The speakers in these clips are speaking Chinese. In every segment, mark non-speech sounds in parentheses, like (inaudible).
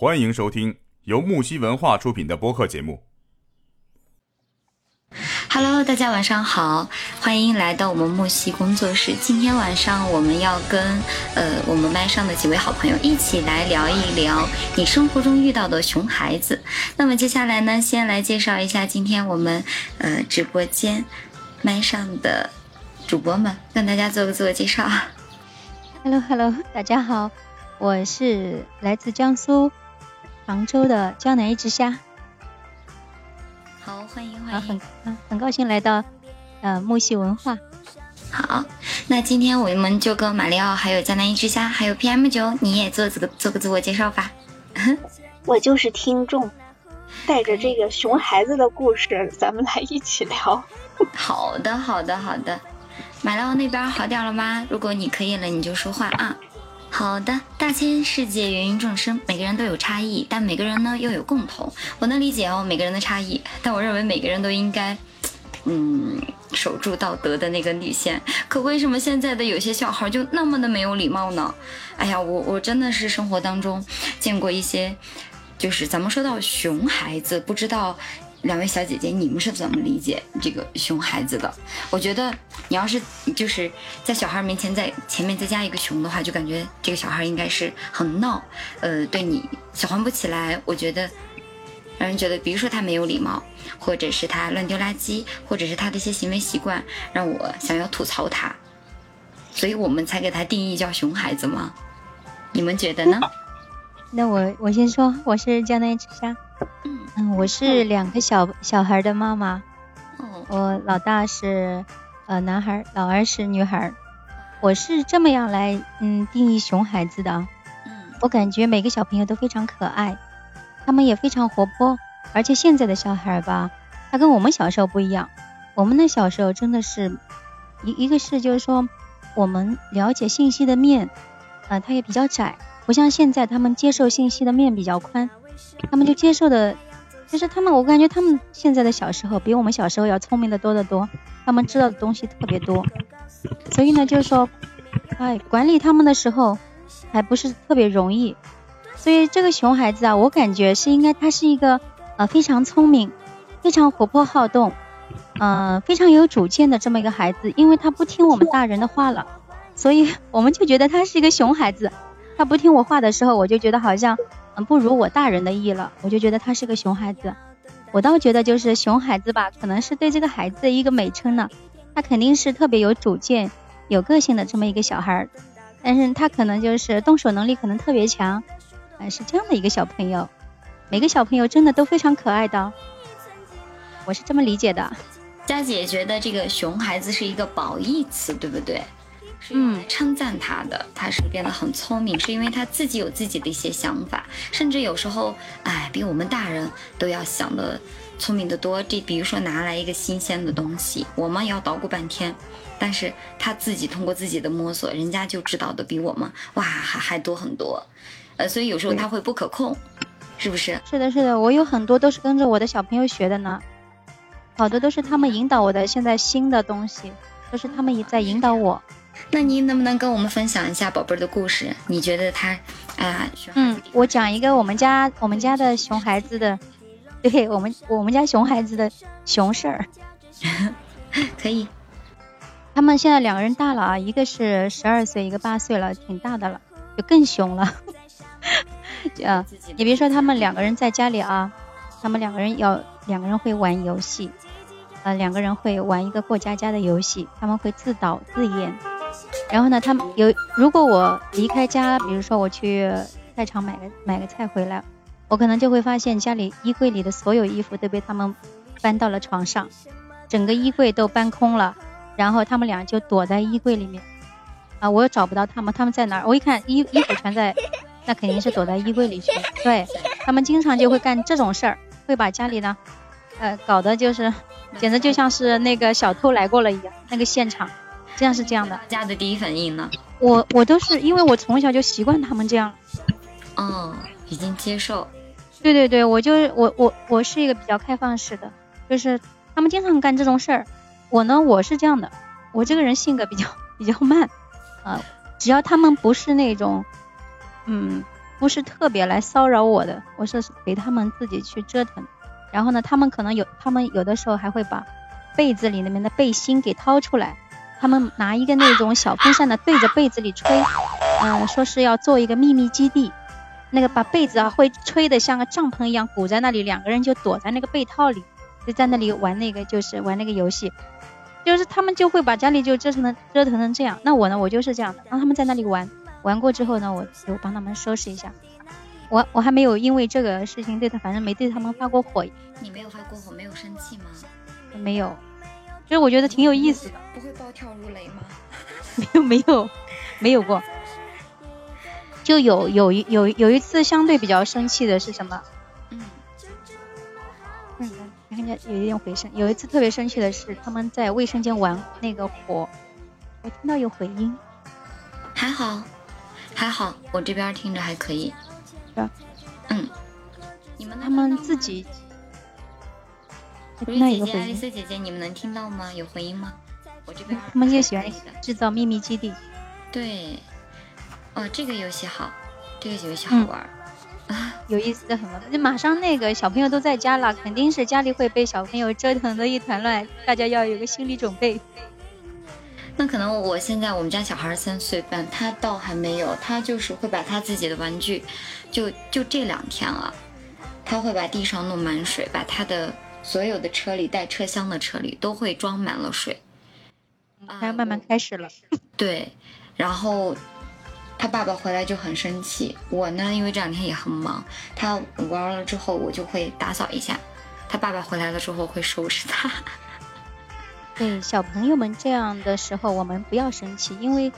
欢迎收听由木西文化出品的播客节目。Hello，大家晚上好，欢迎来到我们木西工作室。今天晚上我们要跟呃我们班上的几位好朋友一起来聊一聊你生活中遇到的熊孩子。那么接下来呢，先来介绍一下今天我们呃直播间麦上的主播们，跟大家做个自我介绍。Hello，Hello，大家好，我是来自江苏杭州的江南一只虾。好，欢迎欢迎，很很高兴来到呃木系文化。好，那今天我们就跟马里奥、还有江南一只虾、还有 PM 九，你也做这个做个自我介绍吧。(laughs) 我就是听众，带着这个熊孩子的故事，咱们来一起聊。好的，好的，好的。马里奥那边好点了吗？如果你可以了，你就说话啊。好的，大千世界芸芸众生，每个人都有差异，但每个人呢又有共同。我能理解哦，每个人的差异，但我认为每个人都应该，(tsk) 嗯，守住道德的那个底线。可为什么现在的有些小孩就那么的没有礼貌呢？哎呀，我我真的是生活当中见过一些，就是咱们说到熊孩子，不知道。两位小姐姐，你们是怎么理解这个熊孩子的？我觉得你要是就是在小孩面前在前面再加一个熊的话，就感觉这个小孩应该是很闹，呃，对你喜欢不起来。我觉得让人觉得，比如说他没有礼貌，或者是他乱丢垃圾，或者是他的一些行为习惯让我想要吐槽他，所以我们才给他定义叫熊孩子吗？你们觉得呢？那我我先说，我是江南一只虾。嗯，我是两个小小孩的妈妈。我老大是呃男孩，老二是女孩。我是这么样来嗯定义熊孩子的。嗯，我感觉每个小朋友都非常可爱，他们也非常活泼。而且现在的小孩吧，他跟我们小时候不一样。我们的小时候真的是一一个是就是说我们了解信息的面啊，它也比较窄，不像现在他们接受信息的面比较宽。他们就接受的，就是他们，我感觉他们现在的小时候比我们小时候要聪明的多得多，他们知道的东西特别多，所以呢，就是说，哎，管理他们的时候还不是特别容易，所以这个熊孩子啊，我感觉是应该他是一个呃非常聪明、非常活泼好动，嗯，非常有主见的这么一个孩子，因为他不听我们大人的话了，所以 (laughs) 我们就觉得他是一个熊孩子，他不听我话的时候，我就觉得好像。嗯，不如我大人的意了，我就觉得他是个熊孩子。我倒觉得就是熊孩子吧，可能是对这个孩子的一个美称呢。他肯定是特别有主见、有个性的这么一个小孩儿，但是他可能就是动手能力可能特别强，嗯，是这样的一个小朋友。每个小朋友真的都非常可爱的，我是这么理解的。佳姐觉得这个熊孩子是一个褒义词，对不对？嗯，称赞他的，他是变得很聪明，是因为他自己有自己的一些想法，甚至有时候，哎，比我们大人都要想的聪明的多。这比如说拿来一个新鲜的东西，我们要捣鼓半天，但是他自己通过自己的摸索，人家就知道的比我们哇还还多很多。呃，所以有时候他会不可控，是不是？是的，是的，我有很多都是跟着我的小朋友学的呢，好多都是他们引导我的，现在新的东西都是他们也在引导我。那您能不能跟我们分享一下宝贝儿的故事？你觉得他，啊，嗯，我讲一个我们家我们家的熊孩子的，对我们我们家熊孩子的熊事儿，(laughs) 可以。他们现在两个人大了啊，一个是十二岁，一个八岁了，挺大的了，就更熊了。(laughs) 啊，你别说他们两个人在家里啊，他们两个人要两个人会玩游戏，呃，两个人会玩一个过家家的游戏，他们会自导自演。然后呢，他们有如果我离开家，比如说我去菜场买个买个菜回来，我可能就会发现家里衣柜里的所有衣服都被他们搬到了床上，整个衣柜都搬空了，然后他们俩就躲在衣柜里面，啊，我又找不到他们，他们在哪儿？我一看衣衣服全在，那肯定是躲在衣柜里去了。对他们经常就会干这种事儿，会把家里呢，呃，搞得就是简直就像是那个小偷来过了一样，那个现场。这样是这样的，大家的第一反应呢？我我都是因为我从小就习惯他们这样，哦，已经接受。对对对，我就是我我我是一个比较开放式的，就是他们经常干这种事儿，我呢我是这样的，我这个人性格比较比较慢，啊，只要他们不是那种，嗯，不是特别来骚扰我的，我是给他们自己去折腾。然后呢，他们可能有，他们有的时候还会把被子里面的背心给掏出来，他们拿一个那种小风扇的对着被子里吹，嗯，说是要做一个秘密基地。那个把被子啊会吹得像个帐篷一样鼓在那里，两个人就躲在那个被套里，就在那里玩那个就是玩那个游戏，就是他们就会把家里就折腾的折腾成这样。那我呢，我就是这样的，让他们在那里玩，玩过之后呢，我就帮他们收拾一下。我我还没有因为这个事情对他，反正没对他们发过火。你没有发过火，没有生气吗？没有，就是我觉得挺有意思的。不会暴跳如雷吗？(laughs) 没有没有没有过。就有有一有有一次相对比较生气的是什么？嗯，嗯，看见有一点回声。有一次特别生气的是他们在卫生间玩那个火，我听到有回音。还好还好，我这边听着还可以。嗯，你们他们自己。姐姐、爱丽丝姐姐，你们能听到吗？有回音吗？我这边。他们就喜欢制造秘密基地。对。哦，这个游戏好，这个游戏好玩啊，(laughs) 有意思的很了。就马上那个小朋友都在家了，肯定是家里会被小朋友折腾的一团乱，大家要有个心理准备。(laughs) 那可能我现在我们家小孩三岁半，他倒还没有，他就是会把他自己的玩具，就就这两天了，他会把地上弄满水，把他的所有的车里带车厢的车里都会装满了水。他要慢慢开始了。对，然后他爸爸回来就很生气，我呢因为这两天也很忙，他玩了之后我就会打扫一下，他爸爸回来了之后会收拾他。(laughs) 对小朋友们这样的时候，我们不要生气，因为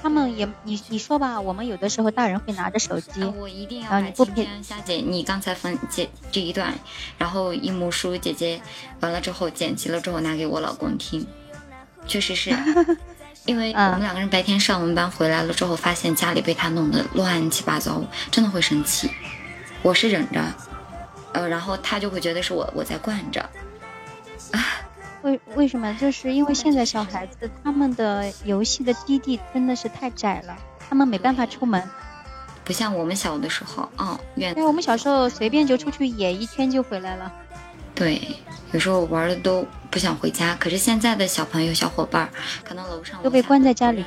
他们也你你说吧，我们有的时候大人会拿着手机，我一定要把今天夏姐你刚才分解这一段，然后一木叔姐姐完了之后剪辑了之后拿给我老公听，确实是 (laughs) 因为我们两个人白天上完班回来了之后，发现家里被他弄得乱七八糟，真的会生气。我是忍着，呃，然后他就会觉得是我我在惯着。为为什么？就是因为现在小孩子他们的游戏的基地真的是太窄了，他们没办法出门，不像我们小的时候，哦，因为我们小时候随便就出去野一圈就回来了。对，有时候玩的都不想回家。可是现在的小朋友、小伙伴，可能楼上都被关在家里，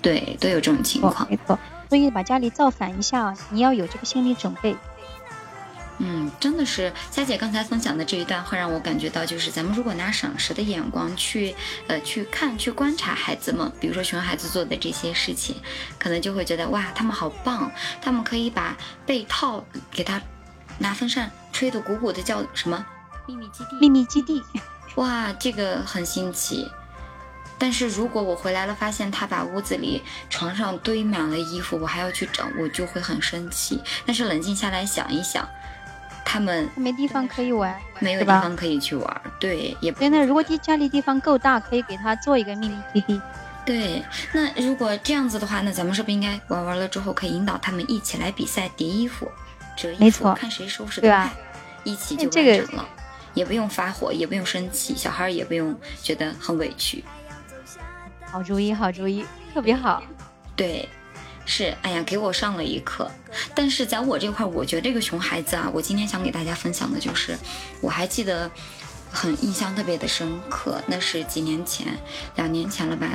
对，都有这种情况。没错，所以把家里造反一下，你要有这个心理准备。嗯，真的是佳姐刚才分享的这一段，会让我感觉到，就是咱们如果拿赏识的眼光去，呃，去看、去观察孩子们，比如说熊孩子做的这些事情，可能就会觉得哇，他们好棒，他们可以把被套给他拿风扇吹得鼓鼓的，叫什么秘密基地？秘密基地，哇，这个很新奇。但是如果我回来了，发现他把屋子里床上堆满了衣服，我还要去找，我就会很生气。但是冷静下来想一想。他们没地方可以玩，没有地方可以去玩，对，也真的。如果家里地方够大，可以给他做一个秘密基地。对，那如果这样子的话，那咱们是不是应该玩完了之后，可以引导他们一起来比赛叠衣服、折衣服，看谁收拾的快，一起就完成了，也不用发火，也不用生气，小孩也不用觉得很委屈。好主意，好主意，特别好。对。是，哎呀，给我上了一课。但是在我这块，我觉得这个熊孩子啊，我今天想给大家分享的就是，我还记得很印象特别的深刻。那是几年前，两年前了吧？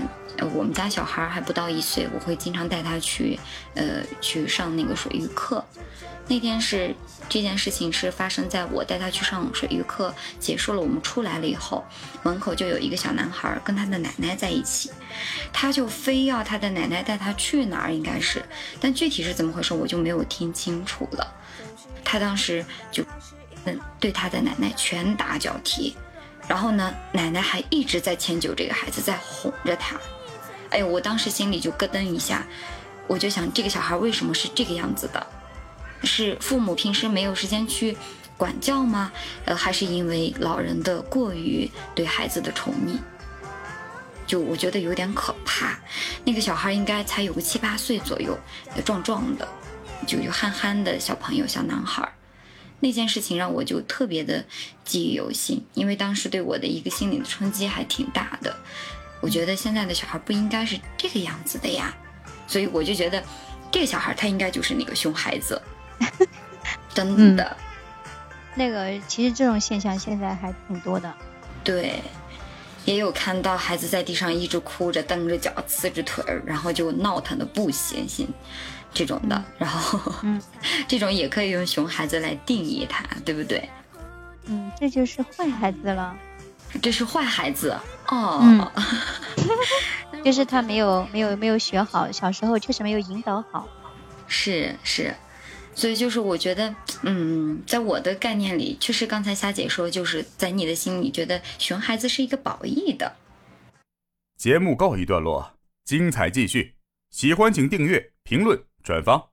我们家小孩还不到一岁，我会经常带他去，呃，去上那个水域课。那天是这件事情是发生在我带他去上水域课结束了，我们出来了以后，门口就有一个小男孩跟他的奶奶在一起，他就非要他的奶奶带他去哪儿，应该是，但具体是怎么回事我就没有听清楚了。他当时就嗯对他的奶奶拳打脚踢，然后呢，奶奶还一直在迁就这个孩子，在哄着他。哎呦，我当时心里就咯噔一下，我就想这个小孩为什么是这个样子的？是父母平时没有时间去管教吗？呃，还是因为老人的过于对孩子的宠溺？就我觉得有点可怕。那个小孩应该才有个七八岁左右，壮壮的，就有憨憨的小朋友，小男孩。那件事情让我就特别的记忆犹新，因为当时对我的一个心理的冲击还挺大的。我觉得现在的小孩不应该是这个样子的呀，所以我就觉得。这个小孩他应该就是那个熊孩子，(laughs) 真的。那个其实这种现象现在还挺多的。对，也有看到孩子在地上一直哭着、蹬着脚、呲着腿儿，然后就闹腾的不行行，这种的。然后，嗯，(laughs) 这种也可以用熊孩子来定义他，对不对？嗯，这就是坏孩子了。这是坏孩子哦。(laughs) 就是他没有没有没有学好，小时候确实没有引导好。是是，所以就是我觉得，嗯，在我的概念里，确实刚才霞姐说，就是在你的心里觉得熊孩子是一个褒义的。节目告一段落，精彩继续，喜欢请订阅、评论、转发。